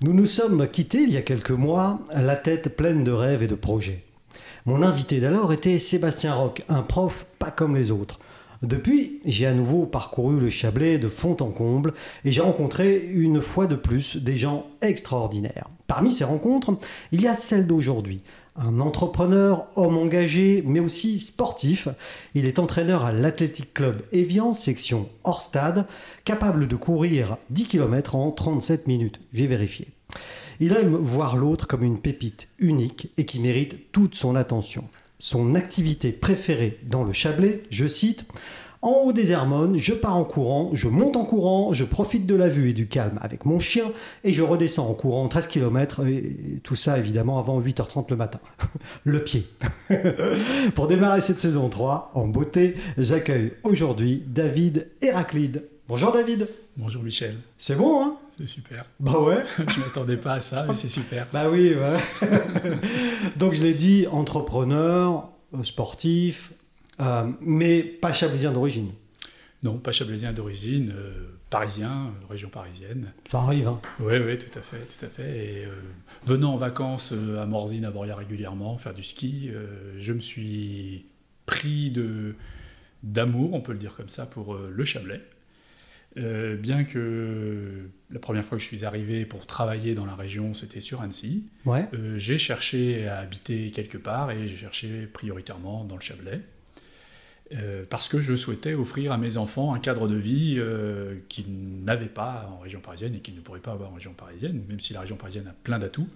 Nous nous sommes quittés il y a quelques mois, la tête pleine de rêves et de projets. Mon invité d'alors était Sébastien Roch, un prof pas comme les autres. Depuis, j'ai à nouveau parcouru le Chablais de fond en comble et j'ai rencontré une fois de plus des gens extraordinaires. Parmi ces rencontres, il y a celle d'aujourd'hui. Un entrepreneur, homme engagé, mais aussi sportif. Il est entraîneur à l'Athletic Club Evian, section hors stade, capable de courir 10 km en 37 minutes. J'ai vérifié. Il aime voir l'autre comme une pépite unique et qui mérite toute son attention. Son activité préférée dans le Chablais, je cite, en haut des Hermones, je pars en courant, je monte en courant, je profite de la vue et du calme avec mon chien et je redescends en courant 13 km et tout ça évidemment avant 8h30 le matin. le pied. Pour démarrer cette saison 3 en beauté, j'accueille aujourd'hui David Héraclide. Bonjour David. Bonjour Michel. C'est bon hein? C'est super. Bah ouais. je m'attendais pas à ça, mais c'est super. Bah oui, ouais. Donc je l'ai dit, entrepreneur, euh, sportif, euh, mais pas chablaisien d'origine. Non, pas chablaisien d'origine, euh, parisien, région parisienne. Ça arrive, hein Oui, oui, tout à fait, tout à fait. Et venant en vacances à Morzine, à Boria régulièrement, faire du ski, je me suis pris de d'amour, on peut le dire comme ça, pour le Chablais. Euh, bien que la première fois que je suis arrivé pour travailler dans la région, c'était sur Annecy, ouais. euh, j'ai cherché à habiter quelque part et j'ai cherché prioritairement dans le Chablais. Euh, parce que je souhaitais offrir à mes enfants un cadre de vie qu'ils n'avaient pas en région parisienne et qu'ils ne pourraient pas avoir en région parisienne, même si la région parisienne a plein d'atouts.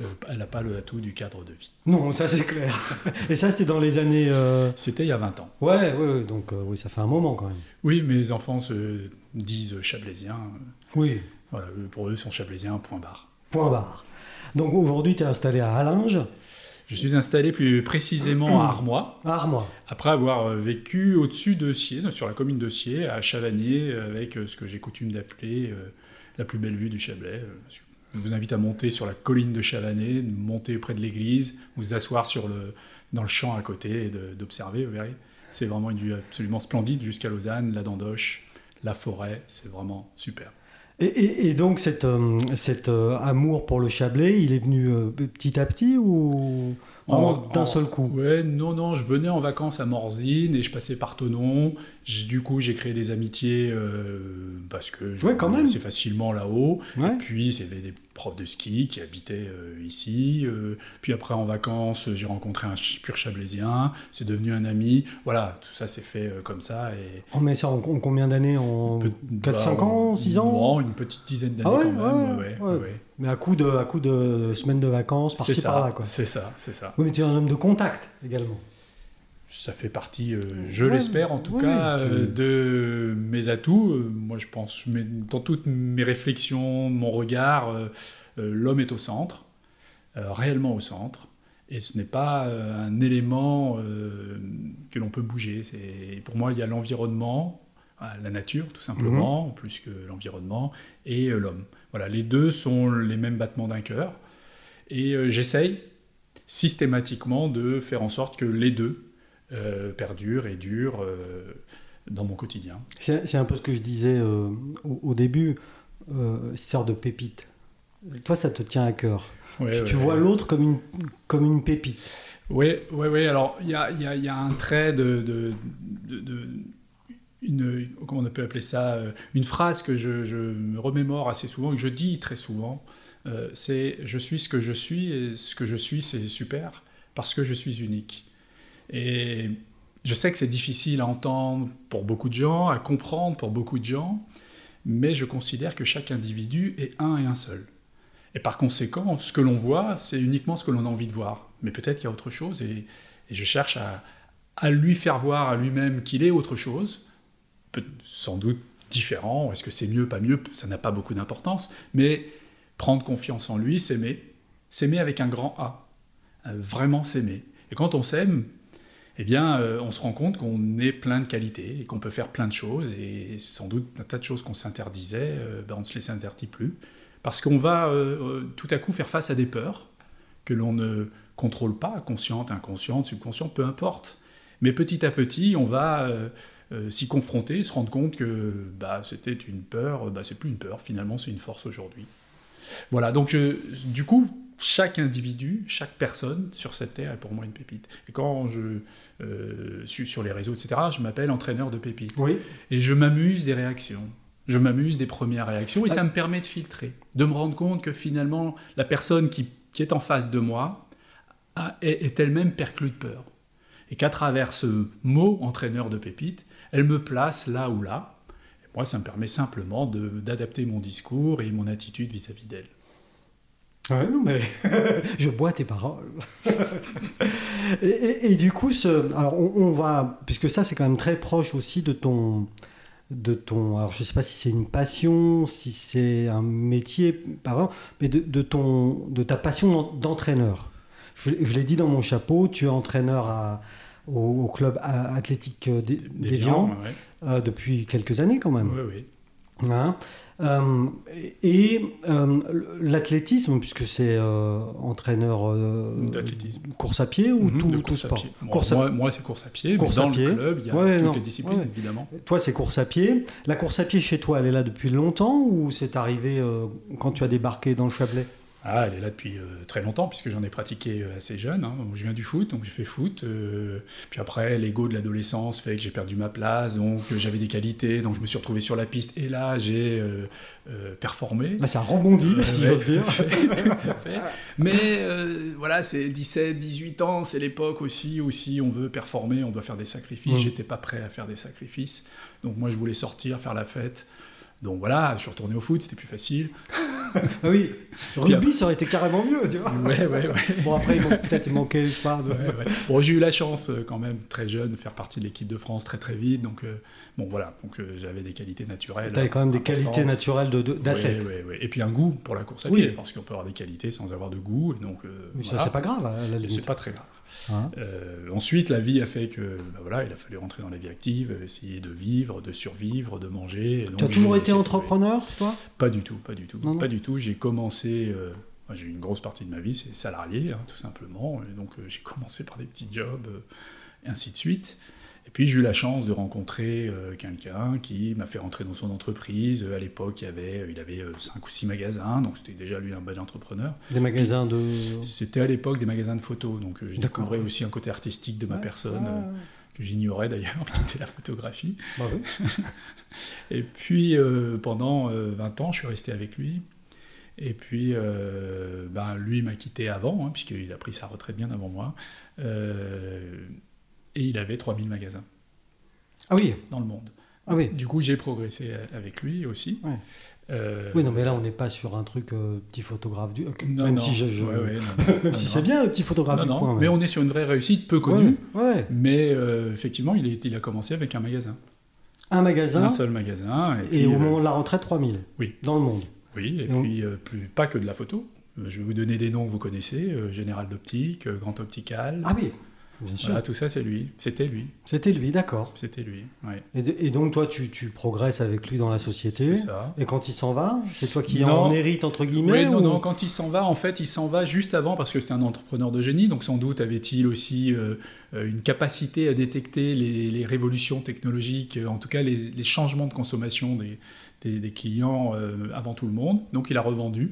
Euh, elle n'a pas le atout du cadre de vie. Non, ça c'est clair. Et ça, c'était dans les années. Euh, c'était il y a 20 ans. Ouais, ouais, donc euh, oui, ça fait un moment quand même. Oui, mes enfants se disent chablaisiens. Oui. Voilà, pour eux, ils sont chablaisiens, point barre. Point barre. Donc aujourd'hui, tu es installé à Hallinge. Je suis installé plus précisément à Armois. À Armois. Après avoir vécu au-dessus de Sier, sur la commune de Sier, à Chavagné, avec ce que j'ai coutume d'appeler la plus belle vue du Chablais. Je vous invite à monter sur la colline de Chavanet, monter près de l'église, vous asseoir sur le, dans le champ à côté et d'observer, vous verrez. C'est vraiment une vue absolument splendide jusqu'à Lausanne, la Dandoche, la forêt, c'est vraiment super. Et, donc cet, euh, cet euh, amour pour le Chablais, il est venu euh, petit à petit ou d'un seul coup? Ouais, non, non, je venais en vacances à Morzine et je passais par Tonon. Du coup, j'ai créé des amitiés parce que je ouais, quand même. assez facilement là-haut. Et puis, c'était des profs de ski qui habitaient euh, ici. Euh, puis après, en vacances, j'ai rencontré un pur chablaisien. C'est devenu un ami. Voilà, tout ça s'est fait comme ça. Et... Oh, mais ça en combien d'années En 4-5 bah, ans 6 ans? une petite dizaine d'années ah quand même. Ouais, mais à coup de, à coup de semaines de vacances, par-ci par-là. C'est ça, c'est ça. Oui, mais tu es un homme de contact également. Ça fait partie, euh, je l'espère en tout cas, euh, de mes atouts. Euh, moi, je pense, dans toutes mes réflexions, mon regard, l'homme est au centre, réellement au centre. Et ce n'est pas un élément que l'on peut bouger. Pour moi, il y a l'environnement, la nature tout simplement, mhm. plus que l'environnement, et l'homme. Voilà, les deux sont les mêmes battements d'un cœur. Et j'essaye systématiquement de faire en sorte que les deux euh, perdurent et durent euh, dans mon quotidien. C'est un peu ce que je disais au, début, cette sorte de pépite. Toi, ça te tient à cœur. tu, vois l'autre comme une, comme une pépite. Oui, oui, oui. Alors, il y a, y a, un trait de, de, une, comment on peut appeler ça, euh, une phrase que je, me remémore assez souvent, que je dis très souvent, euh, c'est je suis ce que je suis et ce que je suis c'est super parce que je suis unique. Et je sais que c'est difficile à entendre pour beaucoup de gens, à comprendre pour beaucoup de gens, mais je considère que chaque individu est un et un seul. Et par conséquent, ce que l'on voit, c'est uniquement ce que l'on a envie de voir. Mais peut-être qu'il y a autre chose et, je cherche à, lui faire voir à lui-même qu'il est autre chose sans doute différent. Est-ce que c'est mieux, pas mieux Ça n'a pas beaucoup d'importance. Mais prendre confiance en lui, s'aimer, s'aimer avec un grand A, euh, vraiment s'aimer. Et quand on s'aime, eh bien, euh, on se rend compte qu'on est plein de qualités et qu'on peut faire plein de choses. Et sans doute, un tas de choses qu'on s'interdisait, euh, ben, on ne se les interdit plus. Parce qu'on va tout à coup faire face à des peurs que l'on ne contrôle pas, consciente, inconsciente, subconsciente, peu importe. Mais petit à petit, on va euh, s'y confronter, se rendre compte que bah, c'était une peur, bah, c'est plus une peur, finalement c'est une force aujourd'hui. Voilà, donc du coup, chaque individu, chaque personne sur cette terre est pour moi une pépite. Et quand je euh, suis sur les réseaux, etc., je m'appelle entraîneur de pépites. Oui. Et je m'amuse des réactions. Je m'amuse des premières réactions et ça me permet de filtrer, de me rendre compte que finalement, la personne qui, qui est en face de moi a- est, est elle-même perclue de peur. Et qu'à travers ce mot entraîneur de pépites, elle me place là ou là. Et moi, ça me permet simplement d'adapter mon discours et mon attitude vis-à-vis d'elle. Ouais, non, mais je bois tes paroles. et, et- et du coup, ce, alors on, on va, puisque ça c'est quand même très proche aussi de ton, de ton, alors je sais pas si c'est une passion, si c'est un métier, pas vraiment, mais de, de ton, de ta passion d'en- d'entraîneur. Je, je l'ai dit dans mon chapeau, tu es entraîneur à- au, au club athlétique euh, d'Évian ouais. euh, depuis quelques années quand même. Oui, oui. Hein Euh, et euh, l'athlétisme, puisque c'est euh, entraîneur D'athlétisme. course à pied ou Mhm, tout, de tout course à sport pied. Bon, Course à- moi, moi, c'est course à pied, Course mais à dans pied. le club, il y a Ouais, toutes non. les disciplines, Ouais. évidemment. Toi, c'est course à pied. La course à pied chez toi, elle est là depuis longtemps ou c'est arrivé quand tu as débarqué dans le Chablais? Ah, elle est là depuis euh, très longtemps, puisque j'en ai pratiqué euh, assez jeune. hein. Je viens du foot, donc j'ai fait foot. euh, puis après, l'ego de l'adolescence fait que j'ai perdu ma place, donc j'avais des qualités, donc je me suis retrouvé sur la piste. Et là, j'ai performé. Là, ça rebondit, si ouais, j'ose tout à dire. fait, tout à fait. Mais voilà, c'est 17, 18 ans, c'est l'époque aussi où si on veut performer, on doit faire des sacrifices. Mm. J'étais pas prêt à faire des sacrifices. Donc moi, je voulais sortir, faire la fête. Donc voilà, je suis retourné au foot, c'était plus facile. Ah oui, rugby, ça aurait été carrément mieux, tu vois. Ouais, ouais, ouais. Bon, après, peut-être il manquait pas de... Ouais, ouais. Bon, j'ai eu la chance euh, quand même très jeune de faire partie de l'équipe de France très très vite, donc euh, bon voilà, donc euh, j'avais des qualités naturelles. Tu avais quand même des qualités naturelles de- de- d'athlète. Et puis un goût pour la course à Oui. pied, parce qu'on peut avoir des qualités sans avoir de goût, et donc euh, Mais ça, c'est pas grave, c'est pas très grave. Hein Euh, ensuite, la vie a fait que bah voilà, il a fallu rentrer dans la vie active, essayer de vivre, de survivre, de manger. tu as toujours été de entrepreneur, toi? Pas du tout, pas du tout, Non, non. pas du tout. J'ai commencé. euh, j'ai une grosse partie de ma vie, c'est salarié, hein, tout simplement. Et donc, euh, j'ai commencé par des petits jobs, et ainsi de suite. Et puis, j'ai eu la chance de rencontrer euh, quelqu'un qui m'a fait rentrer dans son entreprise. Euh, à l'époque, il, avait, il avait 5 ou 6 magasins, donc c'était déjà lui un bon entrepreneur. Des magasins de... C'était à l'époque des magasins de photos, donc euh, je D'accord. découvrais aussi un côté artistique de ma personne, Ah, euh, que j'ignorais d'ailleurs, qui était la photographie. oui. Et puis euh, pendant euh, 20 ans, je suis resté avec lui. Et puis, euh, ben, lui m'a quitté avant, hein, puisqu'il a pris sa retraite bien avant moi. Euh, et il avait 3000 magasins Ah oui, dans le monde. ah oui. Du coup, j'ai progressé avec lui aussi. Ouais. Euh, Oui, non, mais là, on n'est pas sur un truc euh, petit photographe du... non, même non. si, je, je- Ouais, ouais, non, non, même non, si non. c'est bien, le petit photographe Non, du non, coin. mais on est sur une vraie réussite peu connue. Mais euh, effectivement, il, est- il a commencé avec un magasin. Un magasin, Un seul magasin. Et, au euh, moment de la retraite, 3000. oui. Dans le monde. Oui, et, puis euh, plus, pas que de la photo. Euh, Je vais vous donner des noms que vous connaissez euh, Général d'Optique, euh, Grand Optical. Ah oui, bien sûr. Voilà, tout ça, c'est lui. C'était lui. C'était lui, d'accord. C'était lui. ouais. Et, de- et donc, toi, tu, tu progresses avec lui dans la société. C'est ça. Et quand il s'en va, c'est toi qui Non. en hérite, entre guillemets Oui, non, ou- non, quand il s'en va, en fait, il s'en va juste avant parce que c'était un entrepreneur de génie, donc sans doute avait-il aussi euh, euh, une capacité à détecter les, les révolutions technologiques, euh, en tout cas les, les changements de consommation des, des- des clients euh, avant tout le monde. Donc il a revendu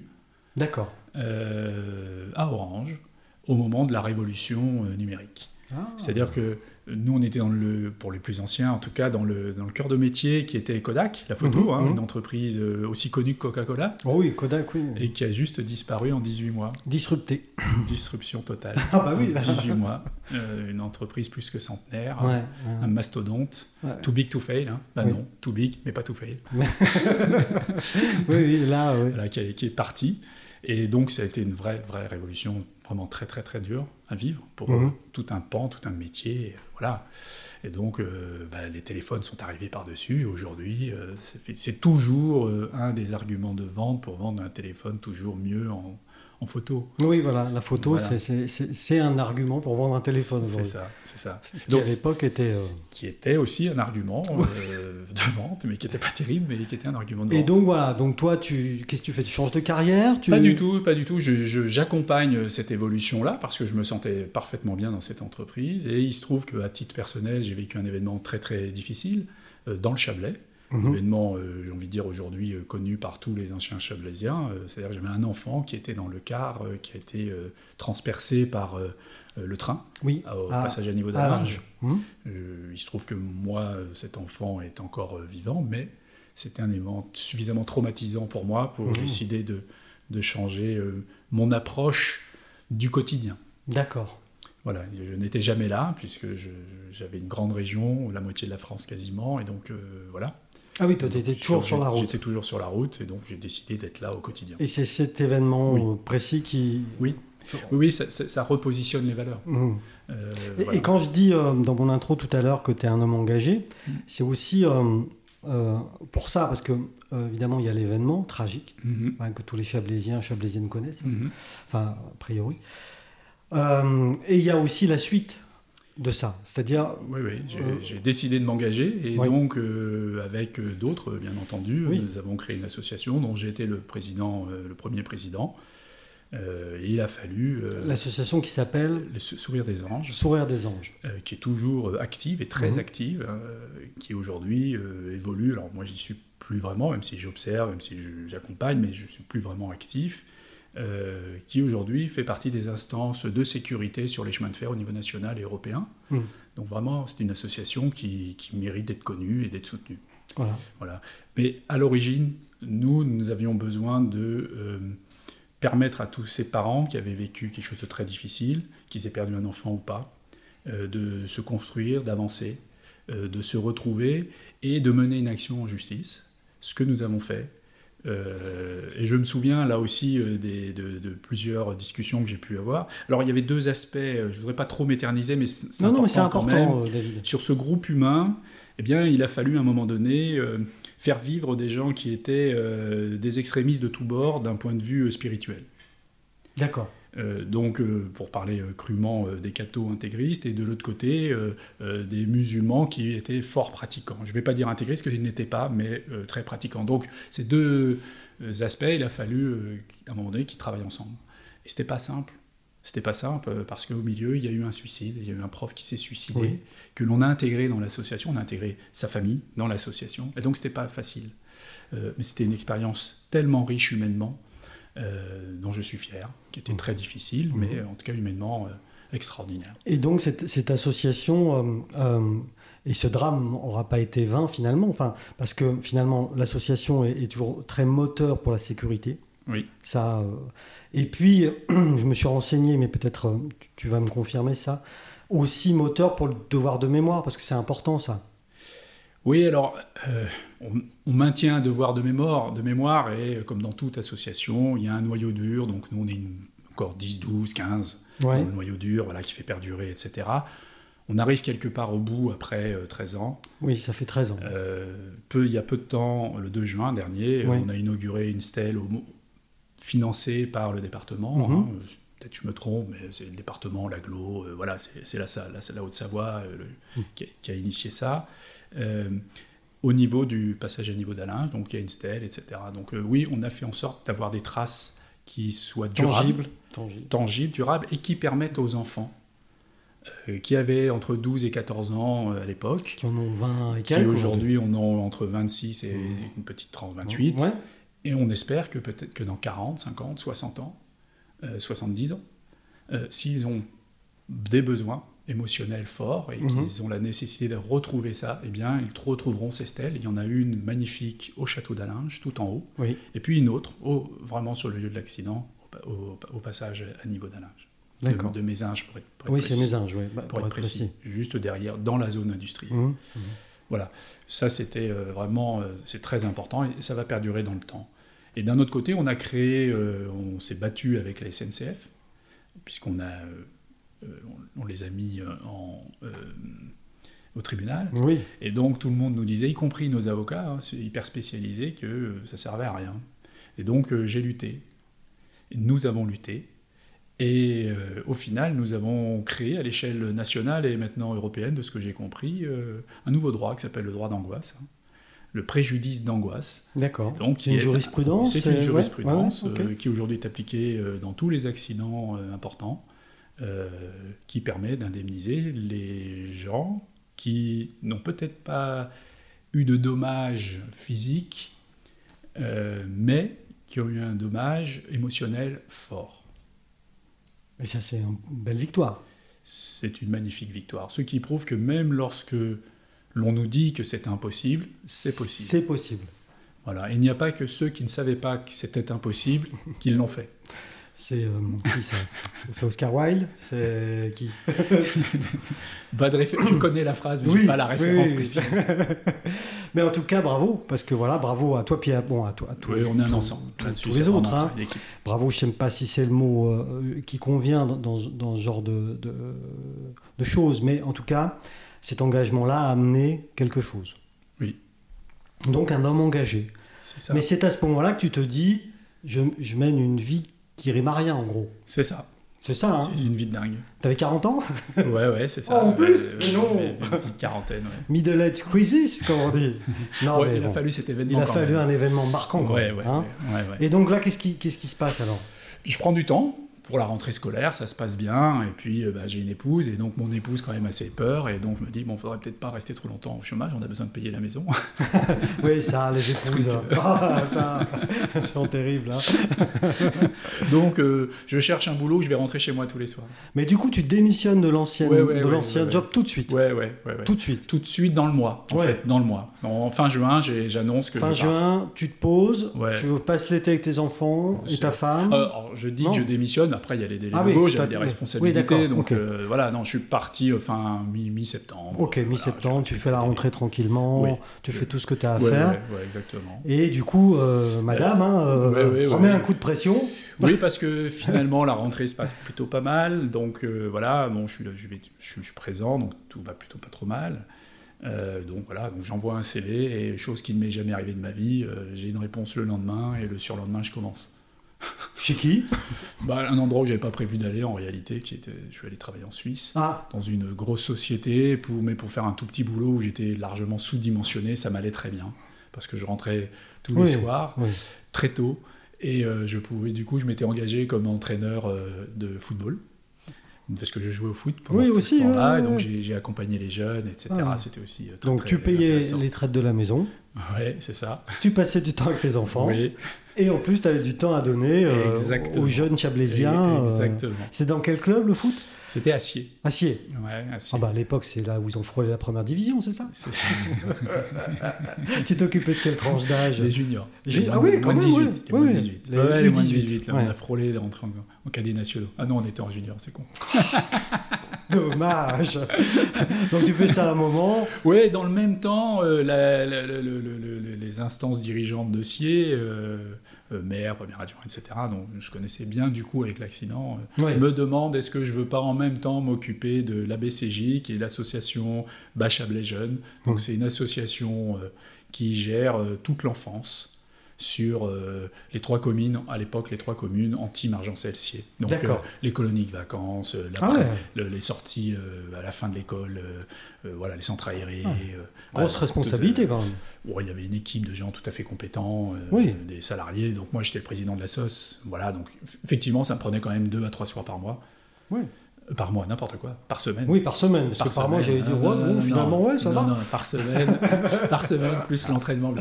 D'accord. euh, à Orange au moment de la révolution numérique. Ah. C'est-à-dire que nous, on était dans le, pour les plus anciens, en tout cas, dans le, dans le cœur de métier qui était Kodak, la photo, Mhm, hein, mhm. une entreprise euh, aussi connue que Coca-Cola, Oh oui, Kodak, oui. et qui a juste disparu en 18 mois. Disrupté. Disruption totale. Ah bah oui. En 18 mois. Euh, une entreprise plus que centenaire, Ouais. un mastodonte. ouais. Too big to fail. Hein. Bah Oui. non, too big, mais pas to fail. Oui, oui, là, oui. Voilà, qui, est, qui est parti. Et donc, ça a été une vraie, vraie révolution, vraiment très, très, très dure à vivre pour Mhm. tout un pan, tout un métier. et voilà. Et donc, euh, bah, les téléphones sont arrivés par-dessus. Aujourd'hui, euh, c'est toujours euh, un des arguments de vente pour vendre un téléphone toujours mieux en, en photo. Oui, voilà, la photo, Voilà. c'est- un argument pour vendre un téléphone. C'est ça, c'est ça. Ce qui, à l'époque, était... euh, Qui était aussi un argument euh, de vente, mais qui n'était pas terrible, mais qui était un argument de vente. Et donc, voilà, donc toi, tu qu'est-ce que tu fais? Tu changes de carrière? Tu... Pas du tout, pas du tout. J'accompagne cette évolution-là parce que je me sentais parfaitement bien dans cette entreprise. Et il se trouve qu'à titre personnel, j'ai vécu un événement très très difficile euh, dans le Chablais. Un événement, j'ai envie de dire aujourd'hui connu par tous les anciens chablaisiens. C'est-à-dire que j'avais un enfant qui était dans le car, qui a été transpercé par le train oui. au passage à niveau d'âge. il se trouve que moi, cet enfant est encore vivant, mais c'était un événement suffisamment traumatisant pour moi pour décider de, de changer mon approche du quotidien. D'accord. Voilà, je n'étais jamais là, puisque j'avais une grande région, la moitié de la France quasiment, et donc euh, voilà. Ah oui, toi, tu étais toujours sur la route. J'étais toujours sur la route, et donc j'ai décidé d'être là au quotidien. Et c'est cet événement précis qui... Oui, oui, ça, repositionne les valeurs. Mmh. Euh, et, quand je dis euh, dans mon intro tout à l'heure que tu es un homme engagé, mmh. c'est aussi pour ça, parce que évidemment il y a l'événement tragique mmh. hein, que tous les Chablaisiens, Chablaisiennes connaissent, enfin a priori. Euh, et il y a aussi la suite de ça, c'est-à-dire... Oui, oui, j'ai euh, décidé de m'engager, et donc euh, avec d'autres, bien entendu, nous avons créé une association dont j'ai été le président, le premier président. et il a fallu... L'association qui s'appelle... Le Sourire des Anges. Sourire des Anges. qui est toujours active et très mhm. active, qui aujourd'hui évolue. Alors moi, j'y suis plus vraiment, même si j'observe, même si j'accompagne, mais je suis plus vraiment actif. Euh, qui aujourd'hui fait partie des instances de sécurité sur les chemins de fer au niveau national et européen. Hmm. Donc vraiment, c'est une association qui, mérite d'être connue et d'être soutenue. Voilà. Mais à l'origine, nous, nous avions besoin de euh, permettre à tous ces parents qui avaient vécu quelque chose de très difficile, qu'ils aient perdu un enfant ou pas, euh, de se construire, d'avancer, de se retrouver et de mener une action en justice. Ce que nous avons fait, euh, et je me souviens là aussi euh, de, plusieurs discussions que j'ai pu avoir. Alors il y avait deux aspects, euh, je ne voudrais pas trop m'éterniser, mais c'est important, quand même. Sur ce groupe humain, eh bien, il a fallu à un moment donné faire vivre des gens qui étaient des extrémistes de tous bords d'un point de vue spirituel. D'accord. Euh, donc, euh, pour parler euh, crûment des cathos intégristes, et de l'autre côté, des musulmans qui étaient fort pratiquants. Je ne vais pas dire intégristes, qu'ils n'étaient pas, mais très pratiquants. Donc, ces deux aspects, il a fallu, à un moment donné, qu'ils travaillent ensemble. Et c'était pas simple. C'était pas simple parce qu'au milieu, il y a eu un suicide, il y a eu un prof qui s'est suicidé, que l'on a intégré dans l'association, on a intégré sa famille dans l'association, et donc c'était pas facile. mais c'était une expérience tellement riche humainement euh, dont je suis fier, qui était très difficile, mais en tout cas humainement euh, extraordinaire. Et donc cette, cette association euh, et ce drame n'aura pas été vain finalement, enfin, parce que finalement l'association est, toujours très moteur pour la sécurité. Oui. Ça, et puis, je me suis renseigné, mais peut-être tu vas me confirmer ça, aussi moteur pour le devoir de mémoire, parce que c'est important ça. Oui, alors, euh, on, maintient un devoir de mémoire, de mémoire, et comme dans toute association, il y a un noyau dur, donc nous on est encore 10, 12, 15, un noyau dur voilà, qui fait perdurer, etc. On arrive quelque part au bout après 13 euh, ans. Oui, ça fait 13 ans. Euh, peu, il y a peu de temps, le 2 juin dernier, on a inauguré une stèle financée par le département. Mhm. Hein. Peut-être je me trompe, mais c'est le département, l'aglo, voilà, c'est la, la, la Haute-Savoie mm. qui, qui, a initié ça. Euh, au niveau du passage à niveau d'Alain, donc il y a une stèle, etc. Donc euh, oui, on a fait en sorte d'avoir des traces qui soient durables, tangibles, durables, et qui permettent aux enfants euh, qui avaient entre 12 et 14 ans à l'époque, qui en ont 20 et qui aujourd'hui en ont entre 26 et mmh. une petite 30, 28, et on espère que peut-être que dans 40, 50, 60 ans, 70 ans, s'ils ont des besoins, émotionnel fort et mhm. qu'ils ont la nécessité de retrouver ça, eh bien, ils retrouveront ces stèles. Il y en a une magnifique au château d'Alinge, tout en haut, et puis une autre, vraiment sur le lieu de l'accident, au, passage à niveau d'Alinge. De, de Mésinges, pour être, pour oui, c'est Mésinges, oui, bah, pour, être précis. Juste derrière, dans la zone industrielle. Mhm. Voilà, ça c'était euh, vraiment, euh, c'est très important et ça va perdurer dans le temps. Et d'un autre côté, on a créé, euh, on s'est battu avec la SNCF, puisqu'on a euh, on, les a mis euh, euh, au tribunal. Et donc tout le monde nous disait, y compris nos avocats, hein, hyper spécialisés, que ça servait à rien. Et donc j'ai lutté. nous avons lutté. Et au final, nous avons créé à l'échelle nationale et maintenant européenne, de ce que j'ai compris, un nouveau droit qui s'appelle le droit d'angoisse. Hein. le préjudice d'angoisse. D'accord. Donc, c'est une jurisprudence. C'est une jurisprudence qui aujourd'hui est appliquée dans tous les accidents importants. Euh, qui permet d'indemniser les gens qui n'ont peut-être pas eu de dommages physiques, euh, mais qui ont eu un dommage émotionnel fort. Et ça, c'est une belle victoire. C'est une magnifique victoire. Ce qui prouve que même lorsque l'on nous dit que c'est impossible, c'est possible. C'est possible. Voilà. il n'y a pas que ceux qui ne savaient pas que c'était impossible qui l'ont fait. C'est euh, ça C'est Oscar Wilde C'est qui? Je connais la phrase, mais je n'ai pas la référence précise. mais en tout cas, bravo, parce que voilà, bravo à toi, puis à, bon, à toi. À oui, on est un ensemble. Tous, les autres. Hein. Bravo, je ne sais pas si c'est le mot euh, qui convient dans, dans, ce genre de, de, de choses, mais en tout cas, cet engagement-là a amené quelque chose. Oui. Donc un homme engagé. Mais c'est à ce moment-là que tu te dis, je, je mène une vie qui rime à rien, en gros. C'est ça. C'est ça, hein C'est une vie de dingue. T'avais 40 ans? Ouais, ouais, c'est ça. Oh, en plus non Une petite quarantaine, ouais. Middle Age Crisis, comme on dit. Non, mais il a fallu cet événement. Il a fallu un événement marquant, quoi. Ouais, ouais, hein ouais, Et donc là, qu'est-ce qui, qu'est-ce qui se passe alors? Je prends du temps pour la rentrée scolaire, ça se passe bien. Et puis, euh, bah, j'ai une épouse, et donc mon épouse, quand même, assez peur. Et donc, me dit, bon, faudrait peut-être pas rester trop longtemps au chômage, on a besoin de payer la maison. oui, ça, les épouses, ah, ça, c'est terrible. Hein. donc, euh, je cherche un boulot, je vais rentrer chez moi tous les soirs. Mais du coup, tu démissionnes de l'ancien l'ancien job tout de suite Ouais, ouais, ouais, Tout de suite Tout de suite dans le mois, en fait, dans le mois. En fin juin, j'annonce que Fin juin, tu te poses, tu passes l'été avec tes enfants et ta femme. Euh, je dis que je démissionne après, il y a les délais ah oui, j'avais des responsabilités. donc euh, voilà, non, je suis parti euh, fin mi-septembre. ok, mi-septembre, tu fais la rentrée tranquillement, tu fais tout ce que tu as à faire. exactement. Et du coup, euh, madame, hein, remets un coup de pression. Oui, parce que finalement, la rentrée se passe plutôt pas mal. Donc voilà, bon, je, suis, je, vais, je, suis présent, donc tout va plutôt pas trop mal. donc voilà, j'envoie un CV et chose qui ne m'est jamais arrivée de ma vie, j'ai une réponse le lendemain et le surlendemain je commence. Chez qui? Bah, Un endroit où j'avais pas prévu d'aller en réalité, qui était, je suis allé travailler en Suisse, ah. dans une grosse société, pour, mais pour faire un tout petit boulot où j'étais largement sous-dimensionné, ça m'allait très bien, parce que je rentrais tous les soirs, très tôt, et euh, je pouvais, du coup, je m'étais engagé comme entraîneur euh, de football parce que je jouais au foot pendant ce temps-là, et donc j'ai accompagné les jeunes, etc. Ah. C'était aussi euh, très, Donc tu payais les traites de la maison. Oui, c'est ça. Tu passais du temps avec tes enfants. Oui. Et en plus, tu avais du temps à donner euh, aux jeunes chablaisiens. Euh, exactement. c'est dans quel club le foot? C'était Acier. Acier Ouais, Acier. Ah bah, à l'époque, c'est là où ils ont frôlé la première division, c'est ça? Tu t'occupais de quelle tranche d'âge? Les juniors. ah oui, quand même, 18. Les moins 18. Les, ouais, les moins 18. Là, on a frôlé d'entrer en, en cadet nationaux. Ah non, on était en junior, c'est con. Dommage. Donc tu fais ça à un moment. Oui, dans le même temps, euh, les instances dirigeantes de SIE, euh, euh, maire, premier adjoint, etc., dont je connaissais bien du coup avec l'accident, me demandent est-ce que je veux pas en même temps m'occuper de l'ABCJ, qui est l'association Bachablais Jeunes. Donc c'est une association qui gère toute l'enfance sur euh, les trois communes, à l'époque, les trois communes anti-Margent-Celsier. Donc, euh, les colonies de vacances, euh, ah les sorties à la fin de l'école, voilà, les centres aériés. Ah. Grosse responsabilité, quand même. il y avait une équipe de gens tout à fait compétents, des salariés. Donc, moi, j'étais le président de la SOS. Voilà, donc, effectivement, ça me prenait quand même deux à trois soirs par mois. Oui. Par mois, n'importe quoi. Par semaine. Oui, par semaine. Parce que par mois, j'avais dit, ouais, finalement, ouais, ça non, va. Non, par semaine. par semaine, plus l'entraînement.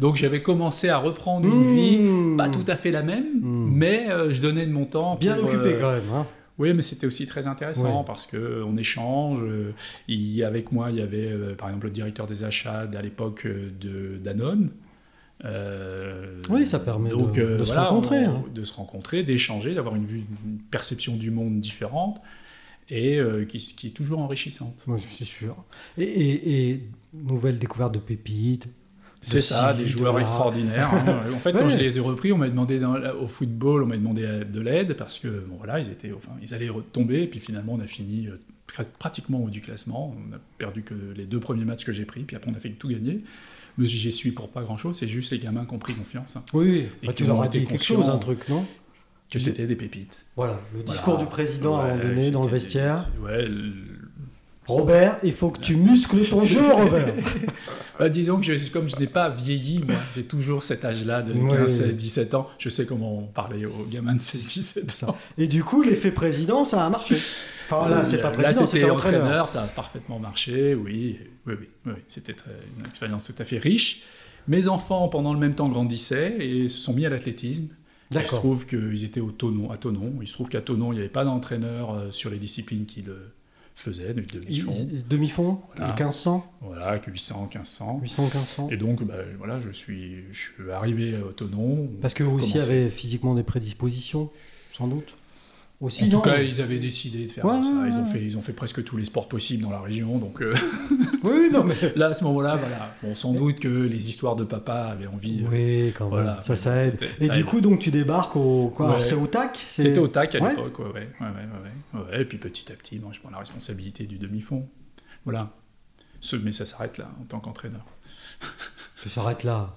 Donc, j'avais commencé à reprendre une vie, mmh. pas tout à fait la même, mmh. mais euh, je donnais de mon temps. Bien occupé euh, quand même. Hein. Oui, mais c'était aussi très intéressant parce que on échange. Euh, il, avec moi, il y avait par exemple le directeur des achats à l'époque de Danone. oui, ça permet donc, de, se rencontrer. Hein. De se rencontrer, d'échanger, d'avoir une vue, une perception du monde différente et euh, qui, qui, est toujours enrichissante. Oui, c'est sûr. Et, et, nouvelle découverte de pépites. C'est ça, des joueurs extraordinaires. Hein. En fait, quand je les ai repris, on m'a demandé dans, au football, on m'a demandé euh, de l'aide parce que bon, voilà, ils étaient, enfin, ils allaient retomber. Et puis finalement, on a fini euh, pratiquement au haut du classement. On a perdu que les deux premiers matchs que j'ai pris, puis après on a fait tout gagner. Mais j'y suis pour pas grand chose. C'est juste les gamins qui ont pris confiance. Hein. Oui, bah, tu leur as dit quelque chose, un truc, non? Que c'était des pépites. Voilà, le discours du président à un moment donné dans le vestiaire. Ouais, Robert, il faut que tu muscles ton jeu, Robert. bah, disons que je, comme je n'ai pas vieilli, moi, j'ai toujours cet âge-là de 15, 16, 17 ans. Je sais comment parler aux gamins de 16, 17 ans. Et du coup, l'effet président, ça a marché. Enfin, là, c'est pas Là, président, c'était entraîneur. entraîneur. ça a parfaitement marché, oui, oui, oui, oui. C'était une expérience tout à fait riche. Mes enfants, pendant le même temps, grandissaient et se sont mis à l'athlétisme. Il se trouve qu'ils étaient au Tonon, à Tonon. Il se trouve qu'à Tonon, il n'y avait pas d'entraîneur euh, sur les disciplines qui le faisaient, du demi-fond. Demi-fond, Voilà. 1500, Voilà, que 800, 1500. 800, 1500. Et donc, bah, voilà, je suis, je suis arrivé au Tonon. Parce que vous aussi avez physiquement des prédispositions, sans doute. Aussi, En tout non cas, ils avaient décidé de faire Ouais, ça. Ils, ont fait, ils ont fait presque tous les sports possibles dans la région. Donc euh, Oui, non, mais. là, à ce moment-là, voilà. Bon, sans doute que les histoires de papa avaient envie. euh, Oui, quand même, Voilà, ça, mais ça bon, aide. Et ça du aide. coup, donc, tu débarques au. Quoi Ouais. Alors, c'est au TAC C'était au TAC à Ouais. l'époque, ouais, ouais, ouais, ouais, ouais, ouais. Et puis petit à petit, moi, je prends la responsabilité du demi-fond. Voilà. Ce- mais ça s'arrête là, en tant qu'entraîneur. Ça s'arrête là.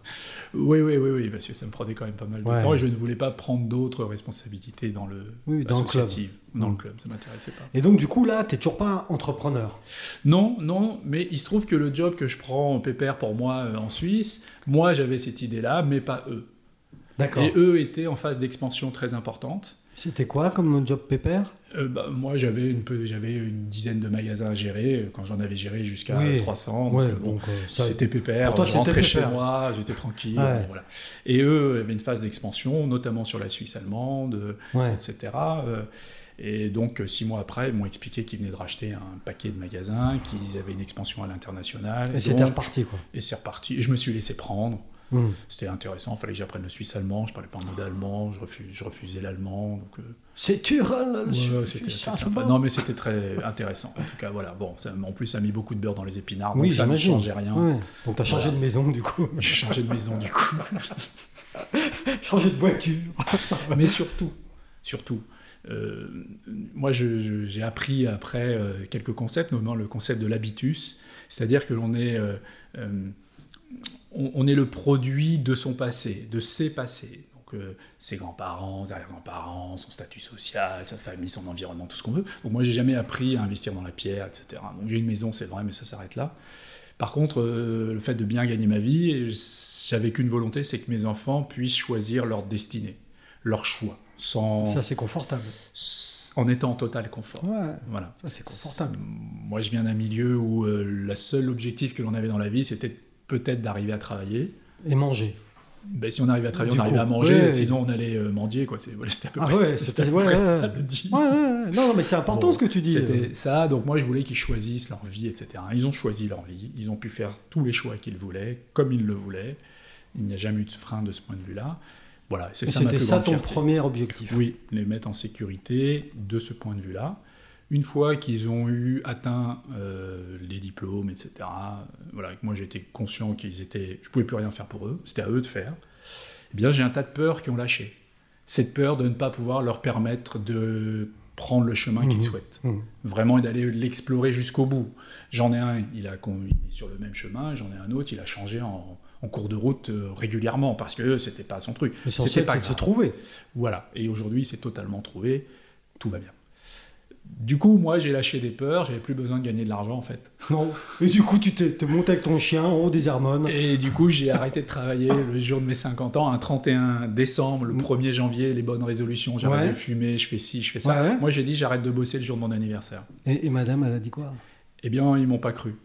Oui, oui, oui, oui, parce que ça me prenait quand même pas mal de Ouais. temps et je ne voulais pas prendre d'autres responsabilités dans le Oui, dans le club. dans Mm. le club, ça m'intéressait pas. Et donc, du coup, là, t'es toujours pas entrepreneur? Non, non, mais il se trouve que le job que je prends, Pépère, pour moi euh, en Suisse, moi j'avais cette idée-là, mais pas eux. D'accord. Et eux étaient en phase d'expansion très importante. C'était quoi comme job pépère? Euh, bah, moi j'avais une, j'avais une dizaine de magasins à gérer, euh, quand j'en avais géré jusqu'à Oui. 300. donc, Ouais, euh, bon. C'était pépère, toi, je rentrais chez moi, j'étais tranquille. Ouais. bon, voilà. Et eux avaient une phase d'expansion, notamment sur la Suisse allemande, Ouais. etc. Et donc, six mois après, ils m'ont expliqué qu'ils venaient de racheter un paquet de magasins, qu'ils avaient une expansion à l'international. Et c'était reparti, quoi. Et c'est reparti. Et je me suis laissé prendre. Hum. C'était intéressant. Il fallait que j'apprenne le suisse allemand. Je parlais pas un mot d'allemand. Je, refus- je refusais l'allemand. Donc, euh, C'est dur, hein, le ouais, c'était sympa. Non, mais c'était très intéressant. En tout cas, voilà. Bon, ça, en plus, ça a mis beaucoup de beurre dans les épinards. Donc Oui, ça ne j'imagine. changeait rien. Ouais. Donc, t'as changé Voilà. de maison, du coup. J'ai changé de maison, du coup. changé de voiture. mais surtout, surtout, euh, moi j'ai appris après euh, quelques concepts, notamment le concept de l'habitus, c'est-à-dire que l'on est, euh, euh, on, on est le produit de son passé, de ses passés. Donc euh, ses grands-parents, ses arrière-grands-parents, son statut social, sa famille, son environnement, tout ce qu'on veut. Donc moi j'ai jamais appris à investir dans la pierre, etc. Donc j'ai une maison, c'est vrai, mais ça s'arrête là. Par contre, euh, le fait de bien gagner ma vie, j'avais qu'une volonté, c'est que mes enfants puissent choisir leur destinée, leur choix, sans, Ça, c'est confortable. en étant en total confort. Ouais. Voilà. Ça, c'est confortable. Moi, je viens d'un milieu où euh, le seul objectif que l'on avait dans la vie, c'était peut-être d'arriver à travailler. Et manger. Ben, si on arrivait à travailler, Du on arrivait à manger, ouais, sinon on allait euh, mendier. quoi. C'est- voilà, C'était à peu Ah près, ouais, ça- c'était- c'était à peu ouais, près ça le. Non, non, mais c'est important Bon, ce que tu dis. C'était ça, donc moi je voulais qu'ils choisissent leur vie, etc. Ils ont choisi leur vie, ils ont pu faire tous les choix qu'ils voulaient, comme ils le voulaient. Il n'y a jamais eu de frein de ce point de vue-là. Voilà, c'est ça c'était ça ton fierté. premier objectif. Oui, les mettre en sécurité de ce point de vue-là. Une fois qu'ils ont eu atteint euh, les diplômes, etc., euh, voilà, que moi j'étais conscient qu'ils étaient, je pouvais plus rien faire pour eux, c'était à eux de faire. Eh bien, j'ai un tas de peurs qui ont lâché. Cette peur de ne pas pouvoir leur permettre de prendre le chemin qu'ils Mhm. souhaitent, Mhm. vraiment et d'aller l'explorer jusqu'au bout. J'en ai un, il, a, con- il est sur le même chemin, j'en ai un autre, il a changé en, en cours de route euh, régulièrement parce que c'était pas son truc. C'était pas de se trouver. Voilà. Et aujourd'hui, c'est totalement trouvé. Tout va bien. Du coup, moi, j'ai lâché des peurs. J'avais plus besoin de gagner de l'argent, en fait. Non. Et du coup, tu t'es monté avec ton chien en haut des Hermones. Et du coup, j'ai arrêté de travailler le jour de mes 50 ans, un 31 décembre, le 1er janvier, les bonnes résolutions. J'arrête Ouais. de fumer, je fais ci, je fais ça. Ouais, ouais. Moi, j'ai dit, j'arrête de bosser le jour de mon anniversaire. Et, et madame, elle a dit quoi? Eh bien, ils m'ont pas cru.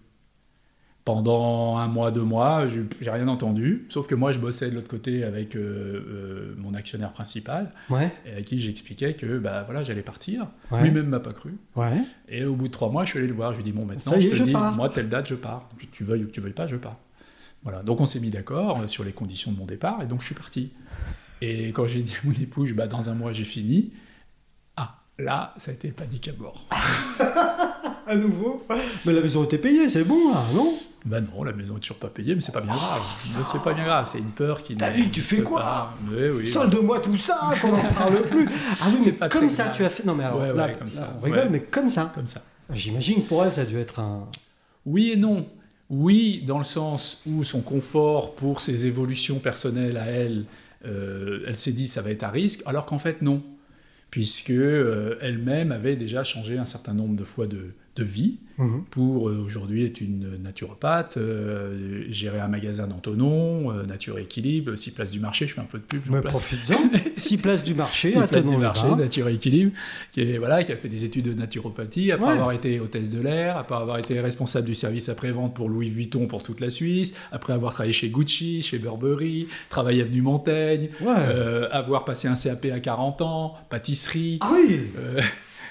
Pendant un mois, deux mois, je- j'ai rien entendu. Sauf que moi, je bossais de l'autre côté avec euh, euh, mon actionnaire principal, Ouais. et à qui j'expliquais que bah, voilà, j'allais partir. Ouais. Lui-même m'a pas cru. Ouais. Et au bout de trois mois, je suis allé le voir. Je lui ai dit Bon, maintenant, Ça je te je dis, pars. moi, telle date, je pars. Que tu veuilles ou que tu veuilles pas, je pars. Voilà. Donc, on s'est mis d'accord euh, sur les conditions de mon départ, et donc je suis parti. Et quand j'ai dit à mon épouse bah, Dans un mois, j'ai fini. Ah, là, ça a été panique à bord. À nouveau Mais la maison était payée, c'est bon là, non? Ben non, la maison est toujours pas payée, mais c'est pas bien grave. Mais c'est pas bien grave, c'est une peur qui. T'as vu, tu fais quoi pas. Oui. Solde-moi tout ça, qu'on n'en parle plus. Ah oui, mais pas comme ça, grave. tu as fait. Non, mais alors, Ouais, ouais, là, comme là, ça. on rigole, Ouais. mais comme ça. Comme ça. J'imagine que pour elle, ça a dû être un. Oui et non. Oui, dans le sens où son confort pour ses évolutions personnelles à elle, euh, elle s'est dit ça va être à risque, alors qu'en fait non, puisque euh, elle-même avait déjà changé un certain nombre de fois de, de vie Mhm. pour euh, aujourd'hui être une naturopathe, euh, gérer un magasin d'Antonon, euh, Nature Équilibre, 6 places du marché, je fais un peu de pub, Mais profites-en. 6 places du marché, places du marché, Nature Équilibre, qui, est, voilà, qui a fait des études de naturopathie, après Ouais. avoir été hôtesse de l'air, après avoir été responsable du service après-vente pour Louis Vuitton pour toute la Suisse, après avoir travaillé chez Gucci, chez Burberry, travaillé avenue Montaigne, Ouais. euh, avoir passé un CAP à 40 ans, pâtisserie, Ah oui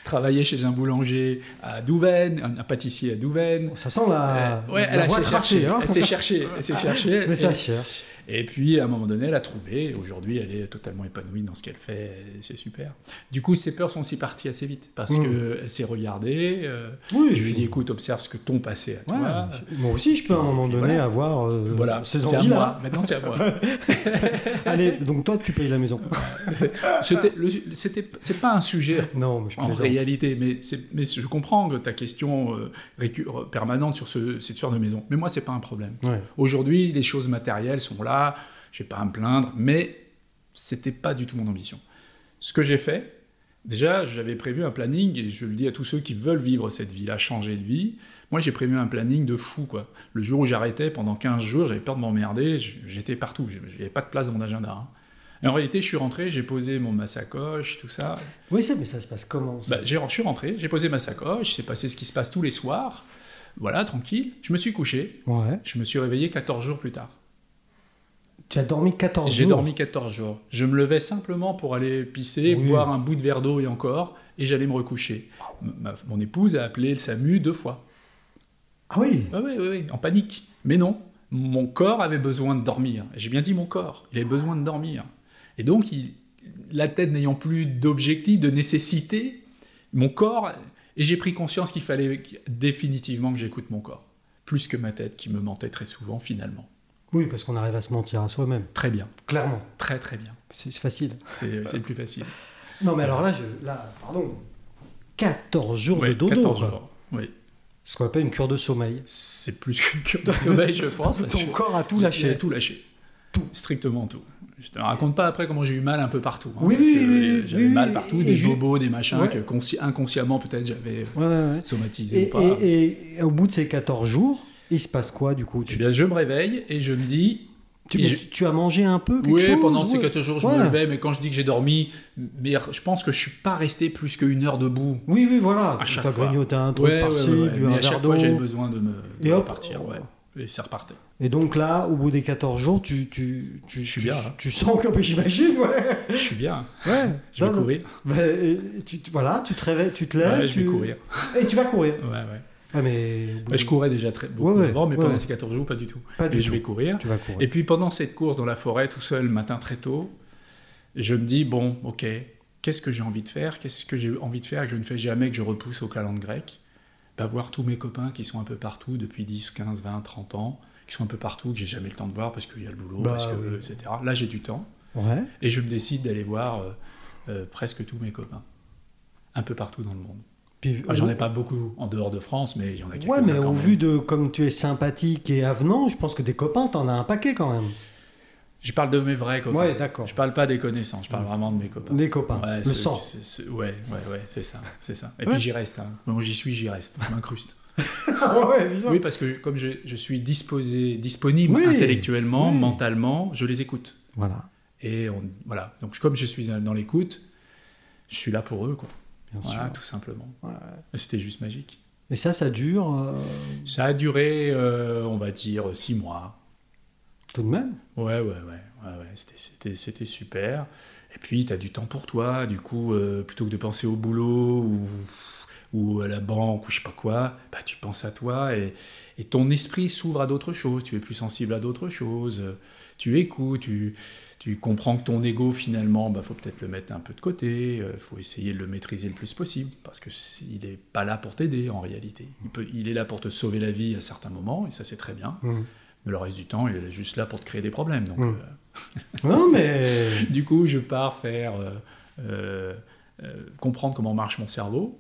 travailler chez un boulanger à Douvaine, un, un pâtissier à Douvaine. Ça sent la, Euh, ouais, la elle voie cherché. Hein elle s'est cherchée, elle s'est cherchée. Mais et, ça cherche. Et puis, à un moment donné, elle a trouvé. Aujourd'hui, elle est totalement épanouie dans ce qu'elle fait. C'est super. Du coup, ses peurs sont aussi parties assez vite parce Mm. qu'elle s'est regardée. euh, Oui, je lui ai dit, écoute, observe ce que ton passé à Ouais, toi. moi aussi, je peux à un moment donné Voilà. avoir euh, Voilà, ces c'est à envies-là. moi. Maintenant, c'est à moi. Allez, donc toi, tu payes la maison. C'était, c'est pas un sujet Non, mais je en réalité, mais, mais je comprends que ta question euh, récu- permanente sur ce, cette histoire de maison. Mais moi, c'est pas un problème. Ouais. Aujourd'hui, les choses matérielles sont là, je vais pas à me plaindre, mais c'était pas du tout mon ambition. Ce que j'ai fait, déjà, j'avais prévu un planning, et je le dis à tous ceux qui veulent vivre cette vie-là, changer de vie. Moi, j'ai prévu un planning de fou, quoi. Le jour où j'arrêtais, pendant 15 jours, j'avais peur de m'emmerder, j'étais partout, j'avais pas de place dans mon agenda. hein. Et en réalité, je suis rentré, j'ai posé mon, ma sacoche, tout ça. Oui, ça, mais ça se passe comment Bah, j'ai- je suis rentré, j'ai posé ma sacoche, c'est passé ce qui se passe tous les soirs. Voilà, tranquille. Je me suis couché, Ouais. je me suis réveillé 14 jours plus tard. Tu as dormi 14 J'ai jours. dormi 14 jours. Je me levais simplement pour aller pisser, Oui. boire un bout de verre d'eau et encore, et j'allais me recoucher. Ma- mon épouse a appelé le SAMU deux fois. Ah oui? Oui, oui, oui, oui, en panique. Mais non, mon corps avait besoin de dormir. J'ai bien dit mon corps, il avait besoin de dormir. Et donc, il- la tête n'ayant plus d'objectif, de nécessité, mon corps, et j'ai pris conscience qu'il fallait définitivement que j'écoute mon corps, plus que ma tête qui me mentait très souvent finalement. Oui, parce qu'on arrive à se mentir à soi-même. Très bien, Clairement. très très bien. C'est facile. C'est le plus facile. Non, mais alors là, je, là pardon. 14 jours Ouais, de dodo. 14 quoi. jours. Oui. Ce qu'on appelle une cure de sommeil. C'est plus qu'une cure de sommeil, je pense. Ton corps a tout lâché. Tout lâché. Tout. Strictement tout. Je te raconte pas après comment j'ai eu mal un peu partout. hein, Oui, parce que oui, J'avais oui, mal partout, des bobos, des machins Ouais. que consci- inconsciemment peut-être j'avais Ouais, ouais, somatisé Et, ou pas. et au bout de ces 14 jours, il se passe quoi du coup Eh tu, bien, je me réveille et je me dis. tu, et je- tu- tu as mangé un peu quelque Oui, chose pendant ces ouais. 14 jours, je Ouais. me levais, mais quand je dis que j'ai dormi, mais je pense que je suis pas resté plus qu'une heure debout. Oui, oui, voilà. À chaque Tu as fois. grignoté un truc Ouais, par-ci, un à chaque fois, j'avais besoin de me Et de hop. repartir. Ouais. Et ça repartait. Et donc là, au bout des 14 jours, tu, tu, tu, Je suis tu- bien, hein. Tu sens que, j'imagine, ouais. Je suis bien. ouais. Je vais courir. Bah, et tu, voilà, tu te réveilles, tu te lèves. Ouais, je vais courir. Et tu vas courir. Ouais, ouais. Ah, mais. Ouais, je courais déjà très beaucoup Ouais, ouais, avant, mais ouais, pendant ouais. ces 14 jours, pas du tout. Pas du Et je vais courir. Tu vas courir. Et puis pendant cette course dans la forêt, tout seul, le matin très tôt, je me dis, bon, ok, qu'est-ce que j'ai envie de faire? Qu'est-ce que j'ai envie de faire que je ne fais jamais, que je repousse au calendrier grec? Bah, Voir tous mes copains qui sont un peu partout depuis 10, 15, 20, 30 ans, qui sont un peu partout, que j'ai jamais le temps de voir parce qu'il y a le boulot, Bah, parce que, oui. etc. Là, j'ai du temps. Ouais. Et je me décide d'aller voir euh, euh, presque tous mes copains, un peu partout dans le monde. Puis, Ah, J'en ai pas beaucoup en dehors de France, mais il y en a quelques-uns Ouais, mais au vu de comme tu es sympathique et avenant, je pense que des copains, t'en as un paquet quand même. Je parle de mes vrais copains. Ouais, d'accord. Je parle pas des connaissances, je parle vraiment de mes copains. Les copains. Ouais, le c'est- sang. ouais, ouais, ouais, c'est ça, c'est ça. Et Ouais. puis j'y reste. Hein. Bon, j'y suis, j'y reste. Je m'incruste. ouais, évidemment. Oui, parce que comme je, je suis disposé, disponible Oui, intellectuellement, oui. mentalement, je les écoute. Voilà, Et on, voilà. Donc comme je suis dans l'écoute, je suis là pour eux, quoi. Bien Voilà, sûr. tout simplement. Ouais. C'était juste magique. Et ça, ça dure euh, Ça a duré, euh, on va dire, six mois. tout de même? Ouais, ouais, ouais, ouais, ouais. C'était, c'était, c'était super. Et puis, tu as du temps pour toi. Du coup, euh, plutôt que de penser au boulot ou, ou à la banque ou je sais pas quoi, bah, tu penses à toi et, et ton esprit s'ouvre à d'autres choses. Tu es plus sensible à d'autres choses. Tu écoutes, tu, tu comprends que ton ego, finalement, bah, faut peut-être le mettre un peu de côté. Il faut essayer de le maîtriser le plus possible parce que c'est- il n'est pas là pour t'aider en réalité. Il, peut, il est là pour te sauver la vie à certains moments et ça, c'est très bien. Mhm. Mais le reste du temps, il est juste là pour te créer des problèmes. Donc, Mm. euh, Non, mais. du coup, je pars faire euh, euh, euh, comprendre comment marche mon cerveau,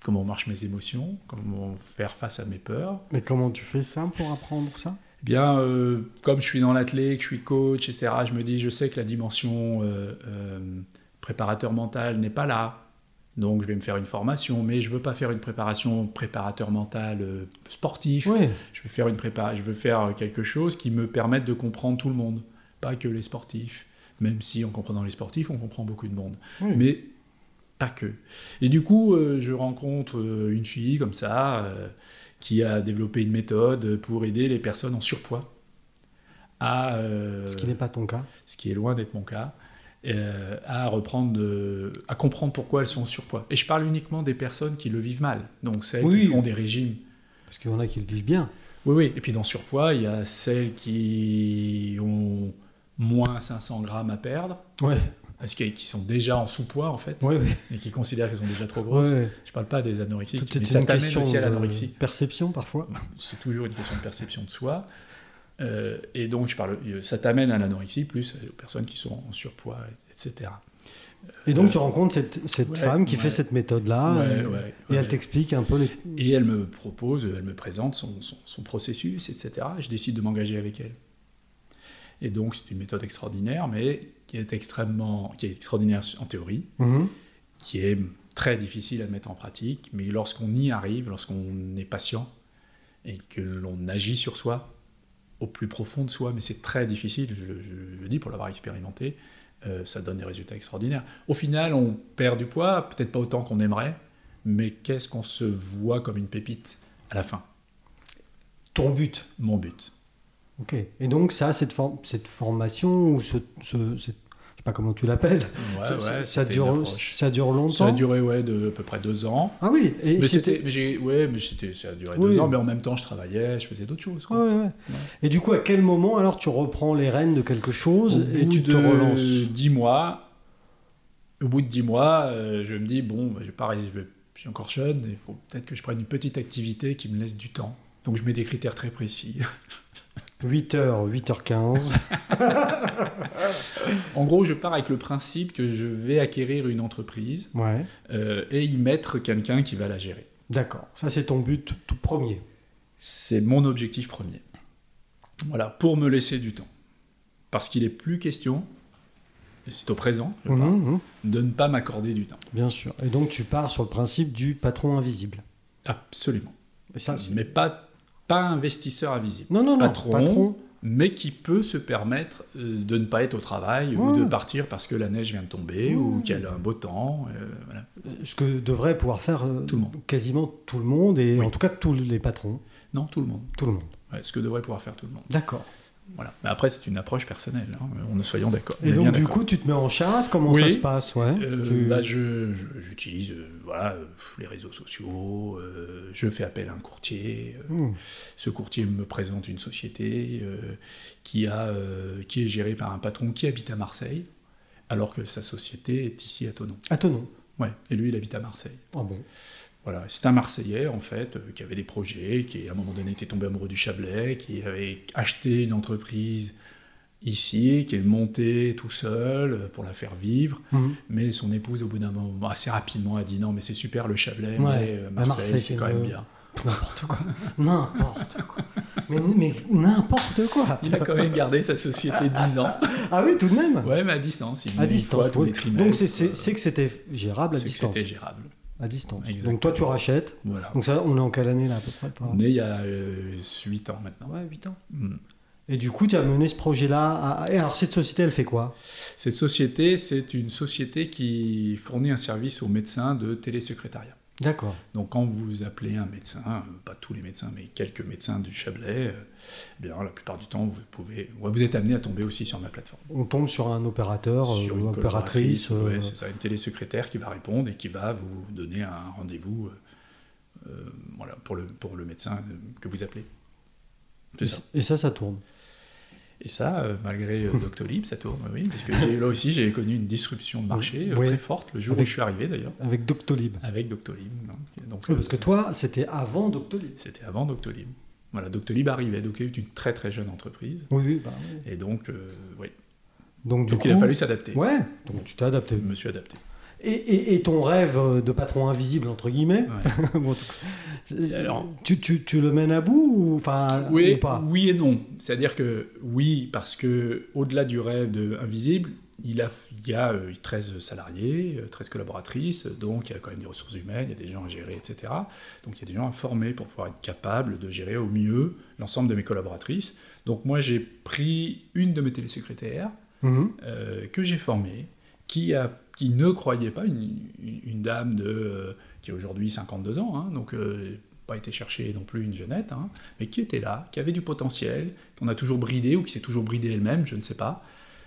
comment marchent mes émotions, comment faire face à mes peurs. Mais comment tu fais ça pour apprendre ça? Eh bien, euh, comme je suis dans l'athlète, que je suis coach, etc., je me dis, je sais que la dimension euh, euh, préparateur mental n'est pas là. Donc je vais me faire une formation, mais je veux pas faire une préparation préparateur mental sportif. Oui. Je veux faire une prépa, je veux faire quelque chose qui me permette de comprendre tout le monde, pas que les sportifs. Même si en comprenant les sportifs, on comprend beaucoup de monde, Oui. mais pas que. Et du coup, je rencontre une fille comme ça qui a développé une méthode pour aider les personnes en surpoids à euh, Ce qui n'est pas ton cas. ce qui est loin d'être mon cas, euh, à reprendre, à comprendre pourquoi elles sont en surpoids. Et je parle uniquement des personnes qui le vivent mal, donc celles Oui. qui font des régimes. Parce qu'il y en a qui le vivent bien. Oui, oui. Et puis dans surpoids, il y a celles qui ont moins 500 grammes à perdre, Ouais. Que- qui sont déjà en sous-poids en fait, Ouais, ouais. et qui considèrent qu'elles sont déjà trop grosses. Ouais. Je parle pas des anorexiques, Tout mais ça une t'amène question aussi à de l'anorexie. perception parfois. C'est toujours une question de perception de soi. Euh, et donc, je parle, euh, ça t'amène à l'anorexie, plus aux personnes qui sont en surpoids, etc. Et donc Euh, tu rencontres cette, femme qui fait cette méthode-là et, elle t'explique un peu les... Et elle me propose, elle me présente son, son- son processus, etc. Je décide de m'engager avec elle. Et donc, c'est une méthode extraordinaire, mais qui est extrêmement, qui est extraordinaire en théorie, Mhm. qui est très difficile à mettre en pratique, mais lorsqu'on y arrive, lorsqu'on est patient et que l'on agit sur soi, au plus profond de soi, mais c'est très difficile, je, le dis pour l'avoir expérimenté, euh, ça donne des résultats extraordinaires. Au final, on perd du poids, peut-être pas autant qu'on aimerait, mais qu'est-ce qu'on se voit comme une pépite à la fin? Ton but. Mon but. Ok. Et donc ça, cette, for- cette formation, ou ce, ce- cette- pas comment tu l'appelles, Ouais, ça, ouais, ça- ça c'était une dure, ça dure longtemps Ça a duré ouais, de à peu près deux ans. Ah oui, et Mais c'était... mais j'ai, ouais, mais c'était, ça a duré Oui. deux ans, mais en même temps, je travaillais, je faisais d'autres choses. quoi. Ouais. Et du coup, à quel moment alors tu reprends les rênes de quelque chose Au et tu te relances? dix mois, au bout de dix mois, euh, je me dis bon, bah, je, pareil, je, vais- je suis encore jeune, il faut peut-être que je prenne une petite activité qui me laisse du temps. Donc je mets des critères très précis. 8h, 8h15. en gros, je pars avec le principe que je vais acquérir une entreprise ouais. euh, et y mettre quelqu'un qui va la gérer. D'accord. Ça, c'est ton but tout premier. C'est mon objectif premier. Voilà, pour me laisser du temps. Parce qu'il est plus question, et c'est au présent, je parle, Mhm, mhm. de ne pas m'accorder du temps. Bien sûr. Et donc, tu pars sur le principe du patron invisible. Absolument. Et ça, c'est- Mais pas, pas investisseur invisible. non, non, non. patron. patron. mais qui peut se permettre euh, de ne pas être au travail ou de partir parce que la neige vient de tomber ou qu'il y a un beau temps. euh, voilà. Ce que devrait pouvoir faire euh, Tout le monde. quasiment tout le monde, et Oui. en tout cas tous les patrons. Non, tout le monde. Tout le monde. Ouais, ce que devrait pouvoir faire tout le monde. D'accord. Voilà. Mais après, c'est une approche personnelle. hein, On ne soyons d'accord. Et donc, du coup, tu te mets en chasse Comment Oui. ça se passe ouais Euh, Tu- bah, je- je- j'utilise euh, voilà, euh, les réseaux sociaux, euh, je fais appel à un courtier. euh, Hmm. ce courtier me présente une société euh, qui, a, euh, qui est gérée par un patron qui habite à Marseille, alors que sa société est ici à Tonon. À ton nom. Ouais, et lui, il habite à Marseille. Ah bon Voilà, c'est un Marseillais en fait euh, qui avait des projets, qui à un moment donné était tombé amoureux du Chablais, qui avait acheté une entreprise ici, qui est monté tout seul euh, pour la faire vivre, Mhm. mais son épouse au bout d'un moment assez rapidement a dit non mais c'est super le Chablais, Ouais, mais euh, Marseille, Marseille, c'est quand même bien. N'importe quoi. N'importe quoi. Mais, mais n'importe quoi. Il a quand même gardé sa société 10 ans. Ah oui, tout de même. Ouais, mais à distance. Il À distance. fois tous oui. les trimestres. Donc c'est- que c'était gérable à distance. C'était gérable. À distance. Exactement. Donc toi tu rachètes. Voilà. Donc ça, on est en quelle année là à peu près On est il y a 8 ans maintenant. Ouais, 8 ans. Mm. Et du coup, tu as mené ce projet-là. à- Et alors, cette société, elle fait quoi? Cette société, c'est une société qui fournit un service aux médecins de télésecrétariat. D'accord. Donc quand vous appelez un médecin, euh, pas tous les médecins, mais quelques médecins du Chablais, euh, eh bien la plupart du temps vous pouvez, ouais, vous êtes amené à tomber aussi sur ma plateforme. On tombe sur un opérateur, sur euh, une opératrice. collaboratrice, ouais, euh, c'est ça, une télésecrétaire qui va répondre et qui va vous donner un rendez-vous euh, euh, voilà, pour, le, pour le médecin euh, que vous appelez. Et, ça. et ça, ça tourne. Et ça, euh, malgré euh, Doctolib, ça tourne, oui, parce que là aussi j'ai connu une disruption de marché euh, Oui. très forte le jour Avec- où je suis arrivé d'ailleurs, Avec Doctolib. avec Doctolib. Donc, Oui, parce que toi, c'était avant Doctolib. C'était avant Doctolib. Voilà, Doctolib arrivait. Doctolib est une très très jeune entreprise. Oui, oui. Bah, oui. Et donc, ouais. Donc, du donc coup, il a fallu s'adapter. Ouais, donc tu t'es adapté. Je me suis adapté. Et, et- et ton rêve euh, de patron invisible, entre guillemets, Ouais. bon, Alors- tu, tu, tu le mènes à bout ou, enfin, Oui, ou pas? oui et non. C'est-à-dire que oui, parce que au-delà du rêve de invisible, il, a, il y a 13 salariés, 13 collaboratrices, donc il y a quand même des ressources humaines, il y a des gens à gérer, etc. Donc il y a des gens à former pour pouvoir être capable de gérer au mieux l'ensemble de mes collaboratrices. Donc moi j'ai pris une de mes télésecrétaires Mhm. que j'ai formée, qui, a, qui ne croyait pas, une, une- une dame de, qui a aujourd'hui 52 ans, hein, donc euh, pas été chercher non plus une jeunette, hein, mais qui était là, qui avait du potentiel, qu'on a toujours bridé ou qui s'est toujours bridé elle-même, je ne sais pas.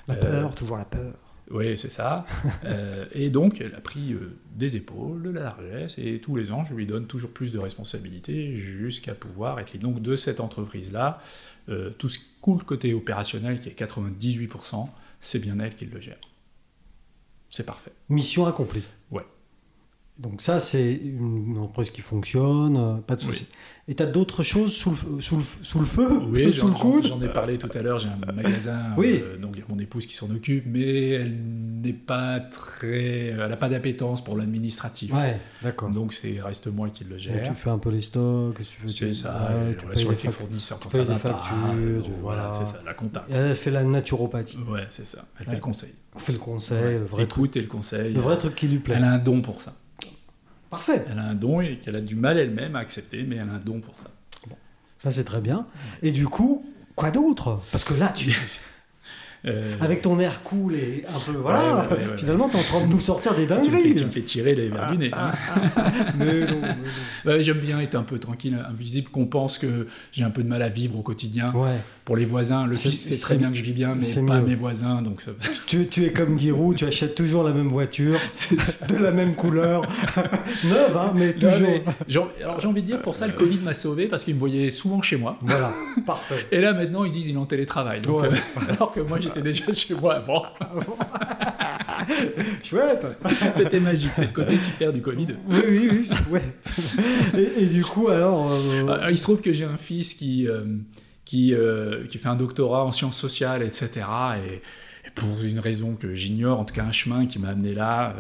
La Euh, peur, toujours la peur. Oui, c'est ça. Euh, et donc, elle a pris euh, des épaules, de la largesse, et tous les ans, je lui donne toujours plus de responsabilités jusqu'à pouvoir être libre. Donc, de cette entreprise-là, euh, tout ce cool côté opérationnel, qui est 98%, c'est bien elle qui le gère. C'est parfait. Mission accomplie. Ouais. Donc ça, c'est une entreprise qui fonctionne, euh, pas de souci. Et tu as d'autres choses sous le, feu- sous le, f- sous le feu? Oui, Sous le j'en j'en- coude? j'en ai parlé tout à l'heure, j'ai un magasin, Oui. euh, donc il y a mon épouse qui s'en occupe, mais elle n'est pas très... Elle n'a pas d'appétence pour l'administratif. Ouais, d'accord. Donc, c'est reste moi qui le Donc, gère. tu fais un peu les stocks, tu fais C'est ça, ouais, les tu payes avec les fournisseurs quand tu ça va des pas. factures, euh, tu- voilà, c'est ça, la compta. Et elle fait la naturopathie. Ouais, c'est ça. Elle Ouais. fait le conseil. On fait le conseil, le vrai. L'écoute et le conseil. Le vrai truc qui lui plaît. Elle a un don pour ça. Parfait. Elle a un don et qu'elle a du mal elle-même à accepter, mais elle a un don pour ça. Ça, c'est très bien. Et du coup, quoi d'autre? Parce que là, tu, Euh, avec ton air cool et un peu. Voilà, ouais, ouais, ouais, finalement, tu es en train de nous sortir des dingueries. tu me fais tirer les verres du nez. Mais non, mais non. Ouais, J'aime bien être un peu tranquille, invisible, qu'on pense que j'ai un peu de mal à vivre au quotidien. Ouais. Pour les voisins, le fils sait très bien que je vis bien, mais pas mieux. mes voisins. Donc ça- Tu, tu es comme Giroud, tu achètes toujours la même voiture, de la même couleur, neuve, hein, mais Non, toujours. mais alors j'ai envie de dire, pour ça, le Covid m'a sauvé parce qu'il me voyait souvent chez moi. Voilà, parfait. Et là, maintenant, ils disent qu'il est en télétravail. Donc, Ouais. euh, alors que moi, j'étais déjà chez moi avant. Chouette. C'était magique. C'est le côté super du Covid. Oui, oui, oui, ouais. Et, et du coup, alors. euh, Euh, il se trouve que j'ai un fils qui, euh, qui, euh, qui fait un doctorat en sciences sociales, etc. Et, et pour une raison que j'ignore, en tout cas un chemin qui m'a amené là,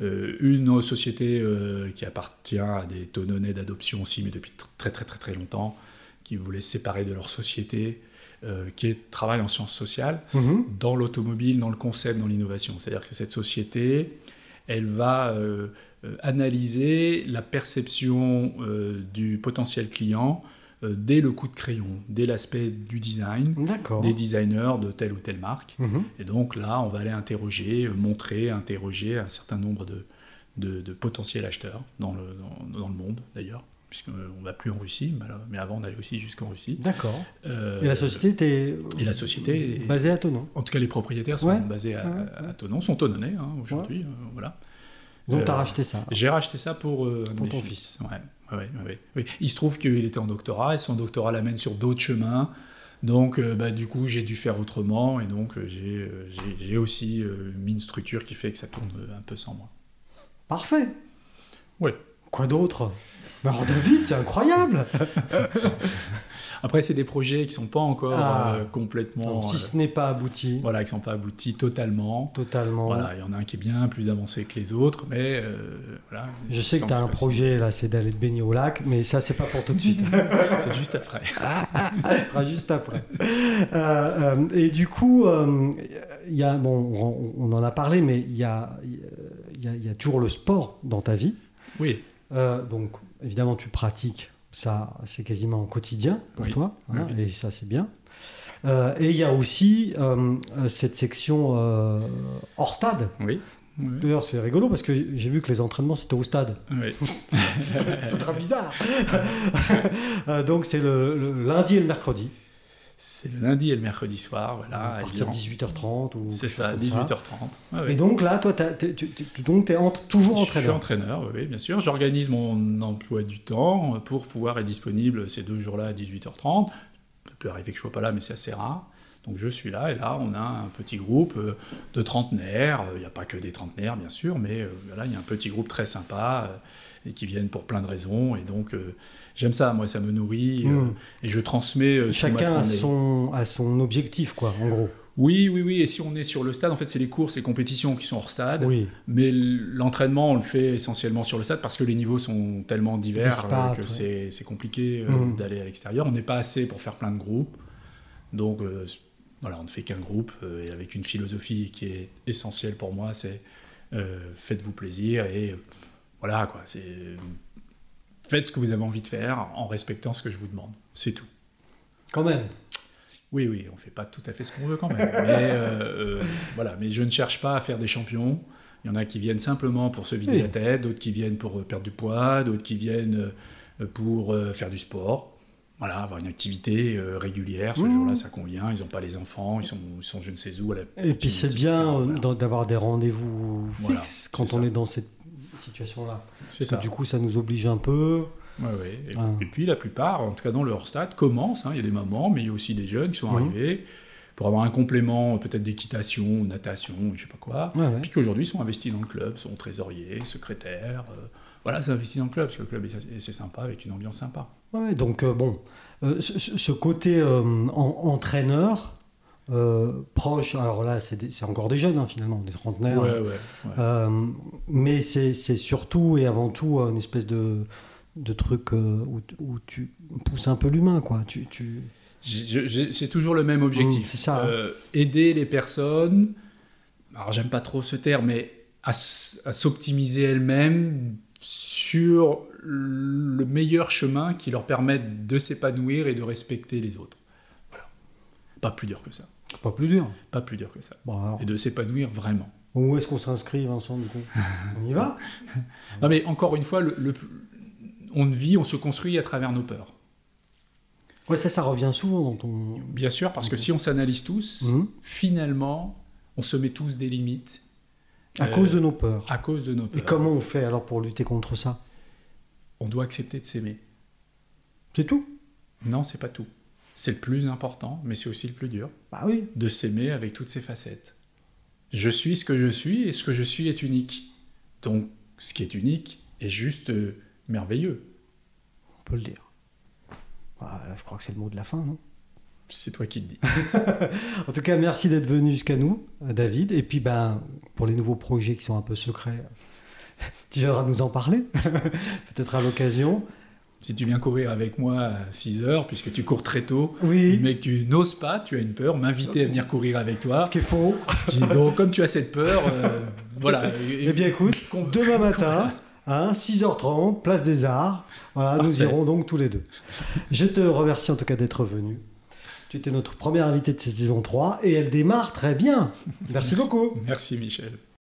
euh, euh, une société euh, qui appartient à des tononnets d'adoption aussi, mais depuis tr- très très très très longtemps, qui voulait se séparer de leur société, qui est- travaille en sciences sociales. mhm. dans l'automobile, dans le concept, dans l'innovation. C'est-à-dire que cette société, elle va analyser la perception du potentiel client dès le coup de crayon, dès l'aspect du design, des designers de telle ou telle marque. Mhm. Et donc là, on va aller interroger, euh, montrer, interroger un certain nombre de, de, de potentiels acheteurs dans le, dans, dans le monde d'ailleurs, puisqu'on ne va plus en Russie, mais avant on allait aussi jusqu'en Russie. D'accord. Euh, Et la société était. et la société est- Basée à Tonon. en tout cas, les propriétaires sont Ouais. basés à, Ouais, ouais. à Tonon, sont tononnais hein, aujourd'hui. euh, voilà. Donc, tu as Euh, racheté ça. J'ai racheté ça pour, euh, Pour ton fils. Ouais, ouais, ouais, ouais, ouais. Il se trouve qu'il était en doctorat et son doctorat l'amène sur d'autres chemins. Donc, euh, bah, du coup, j'ai dû faire autrement et donc j'ai aussi mis une structure qui fait que ça tourne un peu sans moi. Parfait. Ouais. Quoi d'autre? Mais Alors, David, c'est incroyable. Après, c'est des projets qui sont pas encore Ah. euh, complètement, Donc, si euh, ce n'est pas abouti voilà, qui sont pas aboutis totalement. totalement. Voilà, il y en a un qui est bien plus avancé que les autres, mais euh, voilà. Je sais que tu as un projet là, c'est d'aller te baigner au lac, mais ça, c'est pas pour tout de suite. C'est juste après. Sera juste après. Et du coup, il y a, bon, on, on en a parlé, mais il y a, y, a, y a toujours le sport dans ta vie. Oui, Euh, donc, évidemment, tu pratiques ça, c'est quasiment quotidien pour Oui. toi, hein, Oui, et ça, c'est bien. Euh, et il y a aussi euh, cette section euh, hors stade. oui. oui. D'ailleurs, c'est rigolo parce que j'ai vu que les entraînements, c'était au stade. oui. c'est très bizarre. Donc, c'est le, le lundi et le mercredi, C'est le lundi et le mercredi soir, voilà. à partir de Lyon. 18h30 ou C'est ça, chose comme 18h30. Ah ouais. Et donc là, toi, tu, es toujours Je suis entraîneur. entraîneur, oui, bien sûr. J'organise mon emploi du temps pour pouvoir être disponible ces deux jours-là à 18h30. Ça peut arriver que je sois pas là, mais c'est assez rare. Donc je suis là, et là, on a un petit groupe euh, de trentenaires. Il n'y a pas que des trentenaires, bien sûr, mais euh, là, il y a un petit groupe très sympa euh, et qui viennent pour plein de raisons. Et donc, euh, j'aime ça, moi, ça me nourrit. euh, Mm. et je transmets euh, Chacun a son, a son objectif, quoi, en gros. Oui, oui, oui. Et si on est sur le stade, en fait, c'est les courses et compétitions qui sont hors stade. Oui. Mais l'entraînement, on le fait essentiellement sur le stade parce que les niveaux sont tellement divers euh, que ouais. c'est compliqué euh, Mhm. d'aller à l'extérieur. On n'est pas assez pour faire plein de groupes. Donc, voilà, on ne fait qu'un groupe et avec une philosophie qui est essentielle pour moi, c'est faites-vous plaisir et voilà quoi, c'est faites ce que vous avez envie de faire en respectant ce que je vous demande, c'est tout. Quand même. Oui, oui, on fait pas tout à fait ce qu'on veut quand même. mais voilà, mais je ne cherche pas à faire des champions. Il y en a qui viennent simplement pour se vider Oui. la tête, d'autres qui viennent pour perdre du poids, d'autres qui viennent pour faire du sport voilà, avoir une activité euh, régulière. Ce Mmh. jour-là, ça convient. Ils n'ont pas les enfants, ils sont, ils sont je ne sais où. À la Et puis c'est bien euh, Voilà. d'avoir des rendez-vous Voilà, fixes quand on ça. est dans cette situation-là. C'est ça. Du coup, ça nous oblige un peu. Ouais, ouais. Et, Ah. et puis la plupart, en tout cas dans leur stade, commencent. hein. Il y a des mamans, mais il y a aussi des jeunes qui sont arrivés pour avoir un complément, peut-être d'équitation, natation, je sais pas quoi. Ouais. Puis qu'aujourd'hui sont investis dans le club, sont trésoriers, secrétaires. euh, voilà, c'est investi dans le club parce que le club est, est- c'est sympa avec une ambiance sympa. Ouais, donc euh, bon, euh, ce, ce- ce côté euh, en- entraîneur euh, proche, alors là c'est encore des jeunes hein, finalement, des trentenaires, Ouais, ouais, ouais. Euh, mais c'est surtout et avant tout une espèce de, de truc euh, où, où tu pousses un peu l'humain, quoi. Tu, C'est toujours le même objectif. Mmh, c'est ça, hein. Euh, aider les personnes, alors j'aime pas trop ce terme, mais à, à s'optimiser elles-mêmes sur le meilleur chemin qui leur permette de s'épanouir et de respecter les autres. Voilà. Pas plus dur que ça. Pas plus dur. Pas plus dur que ça. Bon, alors, Et de s'épanouir vraiment. où est-ce qu'on s'inscrit, Vincent, du coup? On y va? Non mais encore une fois, le, le- on vit, on se construit à travers nos peurs. Ouais, ça, ça revient souvent dans ton... Bien sûr, parce que si on s'analyse tous, Mhm. finalement, on se met tous des limites. À Euh, cause de nos peurs. À cause de nos Et peurs. comment on fait alors pour lutter contre ça? On doit accepter de s'aimer. C'est tout? Non, c'est pas tout. C'est le plus important, mais c'est aussi le plus dur, Bah oui. de s'aimer avec toutes ses facettes. Je suis ce que je suis, et ce que je suis est unique. Donc, ce qui est unique est juste euh, merveilleux. On peut le dire. Voilà, je crois que c'est le mot de la fin, non? C'est toi qui le dis. En tout cas, merci d'être venu jusqu'à nous, euh, David. Et puis, ben, pour les nouveaux projets qui sont un peu secrets, tu viendras nous en parler, peut-être à l'occasion. Si tu viens courir avec moi à 6 heures, puisque tu cours très tôt, Oui, mais que tu n'oses pas, tu as une peur, m'inviter à venir courir avec toi. ce qui est faux. Ce qui- donc, comme tu as cette peur, euh, voilà. Eh bien, écoute, demain matin, hein, 6h30, place des Arts. Voilà, nous irons donc tous les deux. Je te remercie en tout cas d'être venu. Tu étais notre première invitée de cette saison 3 et elle démarre très bien. Merci beaucoup. Merci Michel.